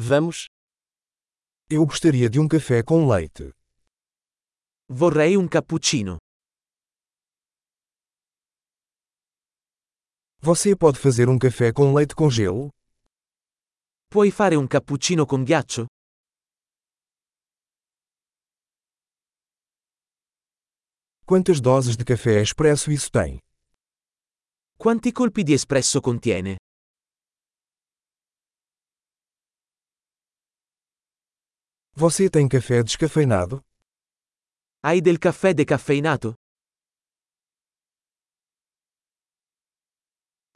Vamos? Eu gostaria de um café com leite. Vorrei un cappuccino. Você pode fazer um café com leite com gelo? Puoi fare un cappuccino con ghiaccio? Quantas doses de café expresso isso tem? Quanti colpi di espresso contiene? Você tem café descafeinado? Hai del caffè decaffeinato?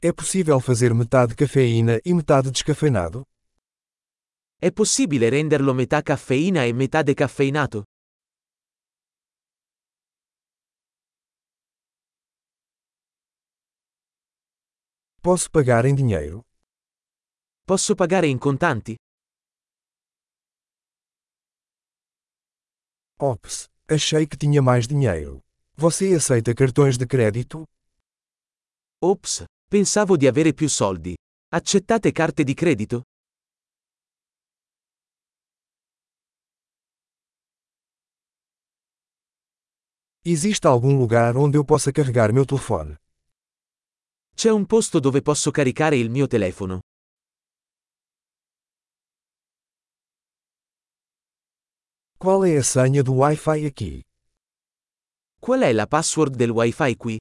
É possível fazer metade cafeína e metade descafeinado? È possibile renderlo metà caffeina e metà decaffeinato? Posso pagar em dinheiro? Posso pagare in contanti? Ops, achei que tinha mais dinheiro. Você aceita cartões de crédito? Ops, pensavo di avere più soldi. Accettate carte di credito? Existe algum lugar onde eu possa carregar meu telefone? C'è un posto dove posso caricare il mio telefono. Qual é a senha do Wi-Fi aqui? Qual è la password del Wi-Fi qui?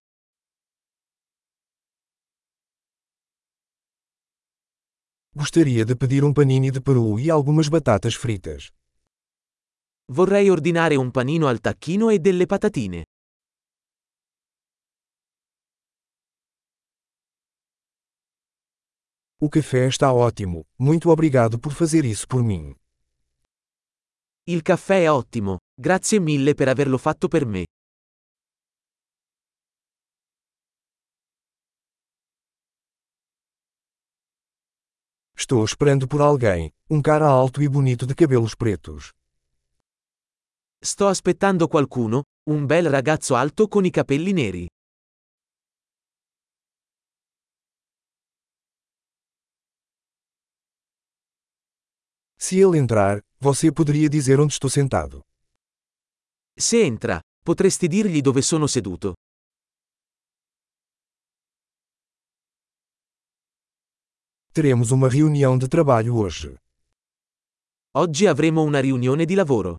Gostaria de pedir um panini de peru e algumas batatas fritas. Vorrei ordinare un panino al tacchino e delle patatine. O café está ótimo, muito obrigado por fazer isso por mim. Il caffè è ottimo, grazie mille per averlo fatto per me. Estou esperando por alguém, um cara alto e bonito de cabelos pretos. Sto aspettando qualcuno, un bel ragazzo alto con i capelli neri. Se ele entrar, você poderia dizer onde estou sentado. Se entra, potresti dirgli dove sono seduto. Teremos uma reunião de trabalho hoje. Oggi avremo una riunione di lavoro.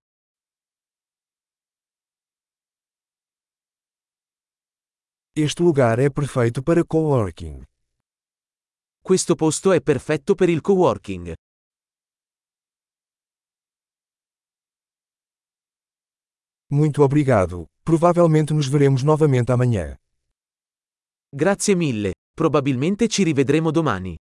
Este lugar é perfeito para coworking. Questo posto è perfetto per il coworking. Muito obrigado. Provavelmente nos veremos novamente amanhã. Grazie mille, probabilmente ci rivedremo domani.